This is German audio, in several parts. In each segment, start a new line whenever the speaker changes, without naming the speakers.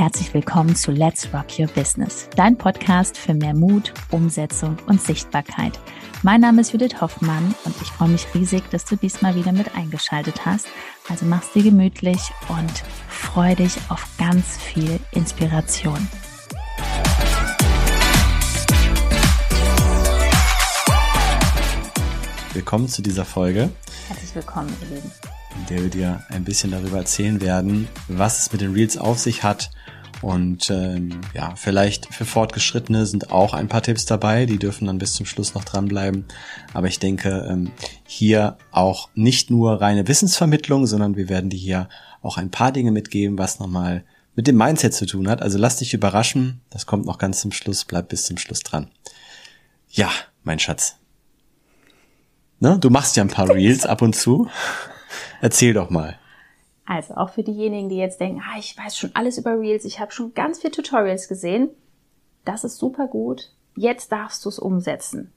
herzlich willkommen zu Let's Rock Your Business, dein Podcast für mehr Mut, Umsetzung und Sichtbarkeit. Mein Name ist Judith Hoffmann und ich freue mich riesig, dass du diesmal wieder mit eingeschaltet hast. Also mach's dir gemütlich und freu dich auf ganz viel Inspiration.
Willkommen zu dieser Folge.
Herzlich willkommen, ihr Lieben
in der wir dir ein bisschen darüber erzählen werden, was es mit den Reels auf sich hat. Und ähm, ja, vielleicht für Fortgeschrittene sind auch ein paar Tipps dabei, die dürfen dann bis zum Schluss noch dranbleiben. Aber ich denke, ähm, hier auch nicht nur reine Wissensvermittlung, sondern wir werden dir hier auch ein paar Dinge mitgeben, was nochmal mit dem Mindset zu tun hat. Also lass dich überraschen, das kommt noch ganz zum Schluss, bleib bis zum Schluss dran. Ja, mein Schatz. Ne? Du machst ja ein paar Reels ab und zu. Erzähl doch mal.
Also auch für diejenigen, die jetzt denken, ah, ich weiß schon alles über Reels, ich habe schon ganz viele Tutorials gesehen. Das ist super gut. Jetzt darfst du es umsetzen.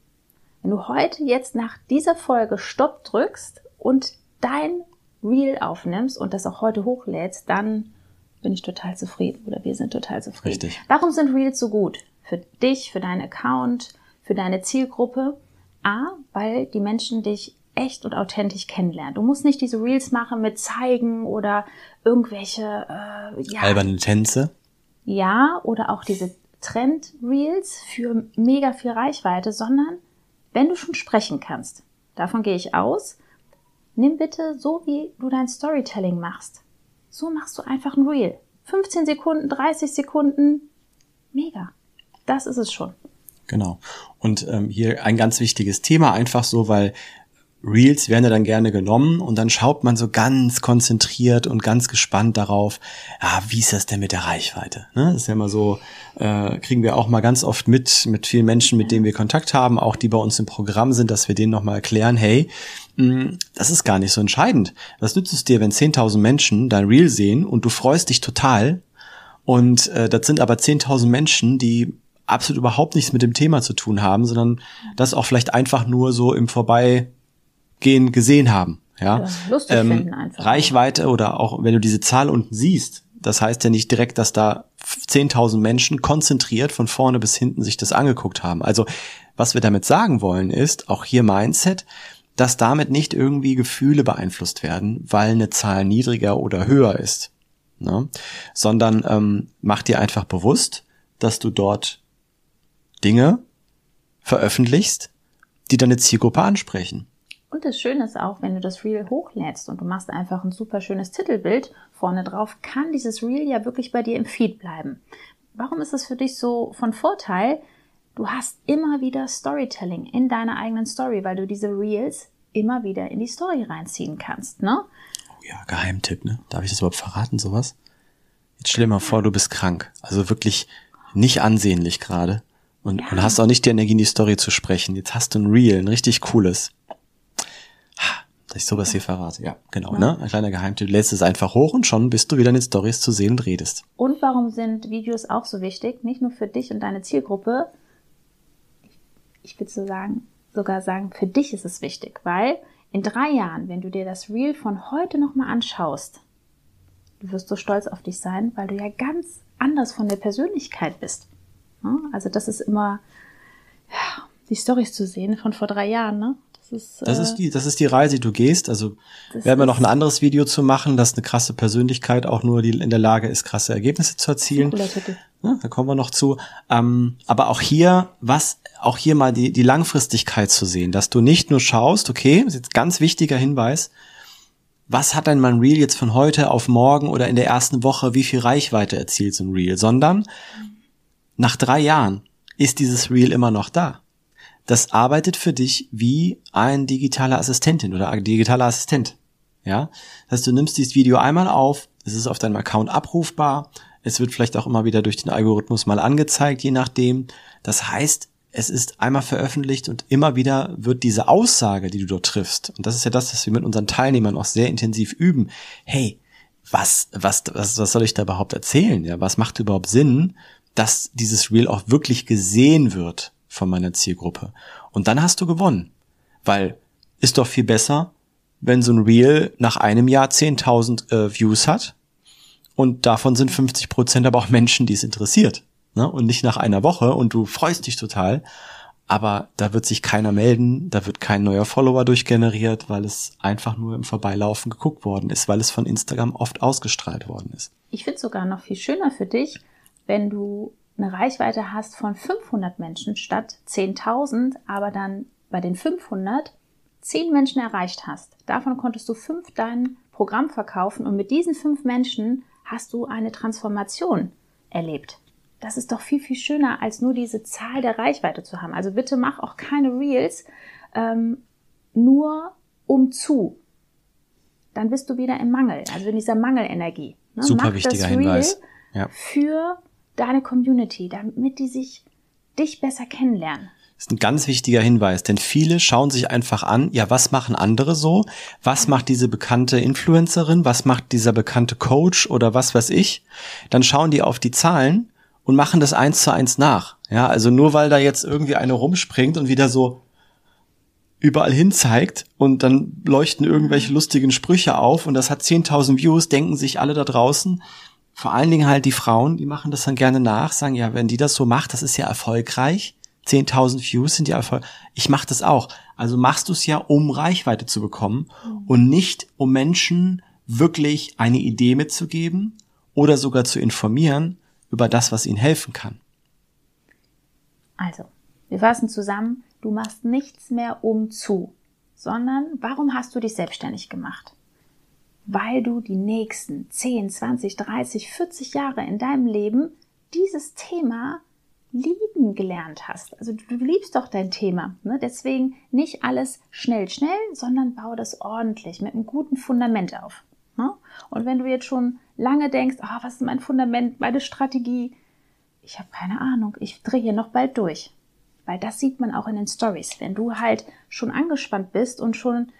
Wenn du heute jetzt nach dieser Folge Stopp drückst und dein Reel aufnimmst und das auch heute hochlädst, dann bin ich total zufrieden oder wir sind total zufrieden.
Richtig.
Warum sind Reels so gut? Für dich, für deinen Account, für deine Zielgruppe? A, weil die Menschen dich echt und authentisch kennenlernen. Du musst nicht diese Reels machen mit zeigen oder irgendwelche äh,
ja, alberne Tänze.
Ja, oder auch diese Trend-Reels für mega viel Reichweite, sondern wenn du schon sprechen kannst, davon gehe ich aus, nimm bitte so, wie du dein Storytelling machst. So machst du einfach ein Reel. 15 Sekunden, 30 Sekunden, mega. Das ist es schon.
Genau. Und ähm, hier ein ganz wichtiges Thema, einfach so, weil Reels werden ja dann gerne genommen und dann schaut man so ganz konzentriert und ganz gespannt darauf, ja, wie ist das denn mit der Reichweite? Ne? Das ist ja immer so, äh, kriegen wir auch mal ganz oft mit, mit vielen Menschen, mit denen wir Kontakt haben, auch die bei uns im Programm sind, dass wir denen nochmal erklären, hey, mh, mm, das ist gar nicht so entscheidend. Was nützt es dir, wenn 10.000 Menschen dein Reel sehen und du freust dich total und äh, das sind aber 10.000 Menschen, die absolut überhaupt nichts mit dem Thema zu tun haben, sondern das auch vielleicht einfach nur so im Vorbei gehen gesehen haben. Ja, lustig ähm, finden einfach. Reichweite oder auch wenn du diese Zahl unten siehst, das heißt ja nicht direkt, dass da 10.000 Menschen konzentriert von vorne bis hinten sich das angeguckt haben. Also was wir damit sagen wollen ist, auch hier Mindset, dass damit nicht irgendwie Gefühle beeinflusst werden, weil eine Zahl niedriger oder höher ist, ne? sondern ähm, mach dir einfach bewusst, dass du dort Dinge veröffentlichst, die deine Zielgruppe ansprechen.
Und das Schöne ist auch, wenn du das Reel hochlädst und du machst einfach ein super schönes Titelbild vorne drauf, kann dieses Reel ja wirklich bei dir im Feed bleiben. Warum ist das für dich so von Vorteil? Du hast immer wieder Storytelling in deiner eigenen Story, weil du diese Reels immer wieder in die Story reinziehen kannst, ne?
Oh ja, Geheimtipp, ne? Darf ich das überhaupt verraten, sowas? Jetzt stell dir mal vor, du bist krank. Also wirklich nicht ansehnlich gerade. Und, ja. und hast auch nicht die Energie, in die Story zu sprechen. Jetzt hast du ein Reel, ein richtig cooles ich sowas hier verrate. Ja, genau. Ja. Ne? Ein kleiner Geheimtipp. Du lädst es einfach hoch und schon bist du wieder in den Stories zu sehen und redest.
Und warum sind Videos auch so wichtig? Nicht nur für dich und deine Zielgruppe. Ich würde so sagen, sogar sagen, für dich ist es wichtig, weil in drei Jahren, wenn du dir das Reel von heute nochmal anschaust, du wirst so stolz auf dich sein, weil du ja ganz anders von der Persönlichkeit bist. Also das ist immer ja, die Stories zu sehen von vor drei Jahren, ne?
Ist, das ist äh, die, das ist die Reise, die du gehst. Also werden wir noch ein anderes Video zu machen, dass eine krasse Persönlichkeit auch nur die in der Lage ist, krasse Ergebnisse zu erzielen. Ja, da kommen wir noch zu. Ähm, aber auch hier, was, auch hier mal die, die Langfristigkeit zu sehen, dass du nicht nur schaust, okay, das ist jetzt ganz wichtiger Hinweis, was hat denn mein Reel jetzt von heute auf morgen oder in der ersten Woche, wie viel Reichweite erzielt so ein Reel, sondern nach drei Jahren ist dieses Reel immer noch da das arbeitet für dich wie ein digitaler Assistentin oder digitaler Assistent. Ja, das heißt, du nimmst dieses Video einmal auf, es ist auf deinem Account abrufbar, es wird vielleicht auch immer wieder durch den Algorithmus mal angezeigt, je nachdem. Das heißt, es ist einmal veröffentlicht und immer wieder wird diese Aussage, die du dort triffst, und das ist ja das, was wir mit unseren Teilnehmern auch sehr intensiv üben. Hey, was, was, was, was soll ich da überhaupt erzählen? Ja, was macht überhaupt Sinn, dass dieses Reel auch wirklich gesehen wird? Von meiner Zielgruppe. Und dann hast du gewonnen. Weil ist doch viel besser, wenn so ein Reel nach einem Jahr 10.000 äh, Views hat Und davon sind 50 Prozent aber auch Menschen, die es interessiert. Ne? Und nicht nach einer Woche und du freust dich total. Aber da wird sich keiner melden, da wird kein neuer Follower durchgeneriert, weil es einfach nur im Vorbeilaufen geguckt worden ist, weil es von Instagram oft ausgestrahlt worden ist.
Ich finde sogar noch viel schöner für dich, wenn du eine Reichweite hast von 500 Menschen statt 10.000, aber dann bei den 500 10 Menschen erreicht hast. Davon konntest du fünf dein Programm verkaufen und mit diesen fünf Menschen hast du eine Transformation erlebt. Das ist doch viel, viel schöner, als nur diese Zahl der Reichweite zu haben. Also bitte mach auch keine Reels ähm, nur um zu. Dann bist du wieder im Mangel, also in dieser Mangelenergie.
Ne? Super mach wichtiger Hinweis.
Ja. Für deine Community, damit die sich dich besser kennenlernen.
Das ist ein ganz wichtiger Hinweis, denn viele schauen sich einfach an, ja, was machen andere so? Was macht diese bekannte Influencerin? Was macht dieser bekannte Coach oder was weiß ich? Dann schauen die auf die Zahlen und machen das eins zu eins nach. Ja, also nur weil da jetzt irgendwie eine rumspringt und wieder so überall hin zeigt und dann leuchten irgendwelche lustigen Sprüche auf und das hat 10.000 Views, denken sich alle da draußen, vor allen Dingen halt die Frauen, die machen das dann gerne nach, sagen, ja, wenn die das so macht, das ist ja erfolgreich. 10.000 Views sind ja erfolgreich. Ich mache das auch. Also machst du es ja, um Reichweite zu bekommen mhm. und nicht, um Menschen wirklich eine Idee mitzugeben oder sogar zu informieren über das, was ihnen helfen kann.
Also, wir fassen zusammen, du machst nichts mehr um zu, sondern warum hast du dich selbstständig gemacht? Weil du die nächsten 10, 20, 30, 40 Jahre in deinem Leben dieses Thema lieben gelernt hast. Also du, du liebst doch dein Thema. Ne? Deswegen nicht alles schnell, schnell, sondern bau das ordentlich mit einem guten Fundament auf. Ne? Und wenn du jetzt schon lange denkst, oh, was ist mein Fundament, meine Strategie? Ich habe keine Ahnung. Ich drehe hier noch bald durch. Weil das sieht man auch in den Stories. Wenn du halt schon angespannt bist und schon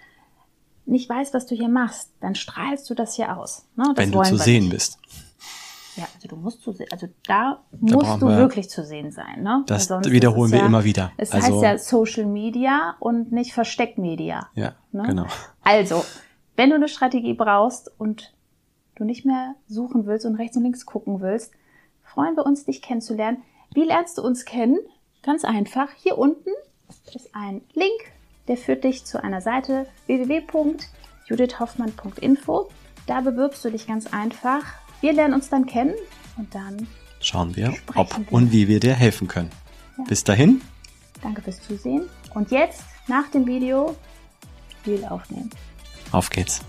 nicht weißt, was du hier machst, dann strahlst du das hier aus.
Ne? Das Wenn du zu sehen nicht. bist.
Ja, also du musst zu sehen, also da, da musst du wirklich zu sehen sein. Ne?
Das wiederholen wir ja, immer wieder.
Es also, heißt ja Social Media und nicht Versteckmedia.
Ja, ne? genau.
Also, wenn du eine Strategie brauchst und du nicht mehr suchen willst und rechts und links gucken willst, freuen wir uns, dich kennenzulernen. Wie lernst du uns kennen? Ganz einfach. Hier unten ist ein Link der führt dich zu einer Seite www.judithhoffmann.info. Da bewirbst du dich ganz einfach. Wir lernen uns dann kennen und dann
schauen wir, ob wir. und wie wir dir helfen können. Ja. Bis dahin.
Danke fürs Zusehen. Und jetzt, nach dem Video, Reel aufnehmen.
Auf geht's.